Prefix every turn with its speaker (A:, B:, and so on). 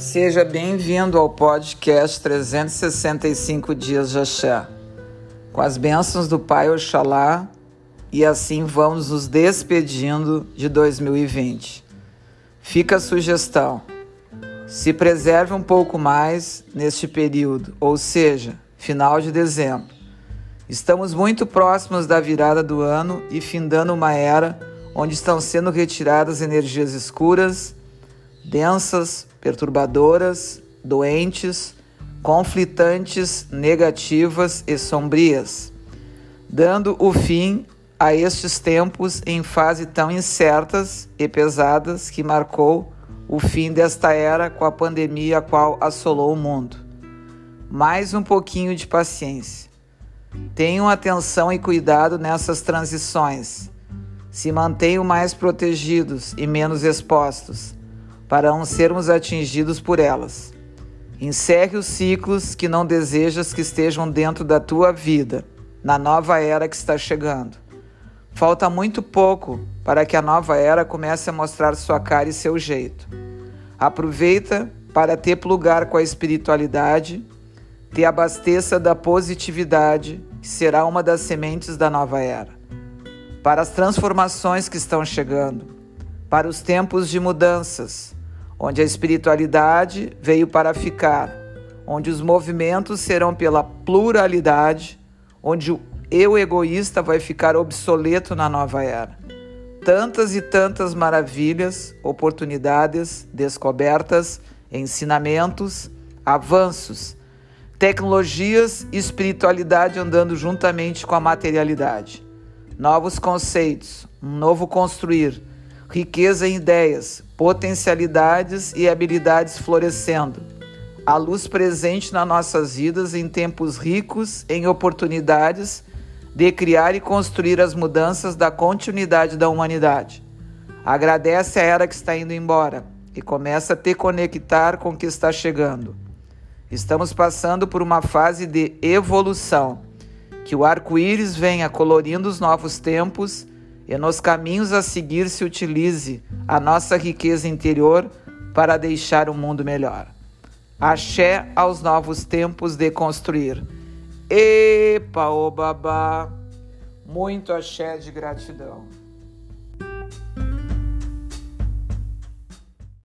A: Seja bem-vindo ao podcast 365 Dias de Axé. Com as bênçãos do Pai Oxalá, e assim vamos nos despedindo de 2020. Fica a sugestão: se preserve um pouco mais neste período, ou seja, final de dezembro. Estamos muito próximos da virada do ano e findando uma era onde estão sendo retiradas energias escuras, densas, perturbadoras, doentes, conflitantes, negativas e sombrias, dando o fim a estes tempos em fase tão incertas e pesadas que marcou o fim desta era com a pandemia a qual assolou o mundo. Mais um pouquinho de paciência. Tenham atenção e cuidado nessas transições. Se mantenham mais protegidos e menos expostos, para não sermos atingidos por elas. Encerre os ciclos que não desejas que estejam dentro da tua vida, na nova era que está chegando. Falta muito pouco para que a nova era comece a mostrar sua cara e seu jeito. Aproveita para ter lugar com a espiritualidade, te abasteça da positividade, que será uma das sementes da nova era. Para as transformações que estão chegando, para os tempos de mudanças, onde a espiritualidade veio para ficar, onde os movimentos serão pela pluralidade, onde o eu egoísta vai ficar obsoleto na nova era. Tantas e tantas maravilhas, oportunidades, descobertas, ensinamentos, avanços, tecnologias e espiritualidade andando juntamente com a materialidade. Novos conceitos, um novo construir, riqueza em ideias, potencialidades e habilidades florescendo a luz presente nas nossas vidas em tempos ricos em oportunidades de criar e construir as mudanças da continuidade da humanidade. Agradece a era que está indo embora e começa a te conectar com o que está chegando. Estamos passando por uma fase de evolução. Que o arco-íris venha colorindo os novos tempos e nos caminhos a seguir se utilize a nossa riqueza interior para deixar o mundo melhor. Axé aos novos tempos de construir. Epa, ô babá, muito axé de gratidão.